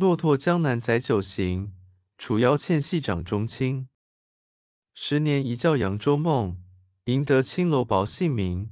骆驼江南载酒行楚腰纤细掌中轻十年一觉扬州梦赢得青楼薄幸名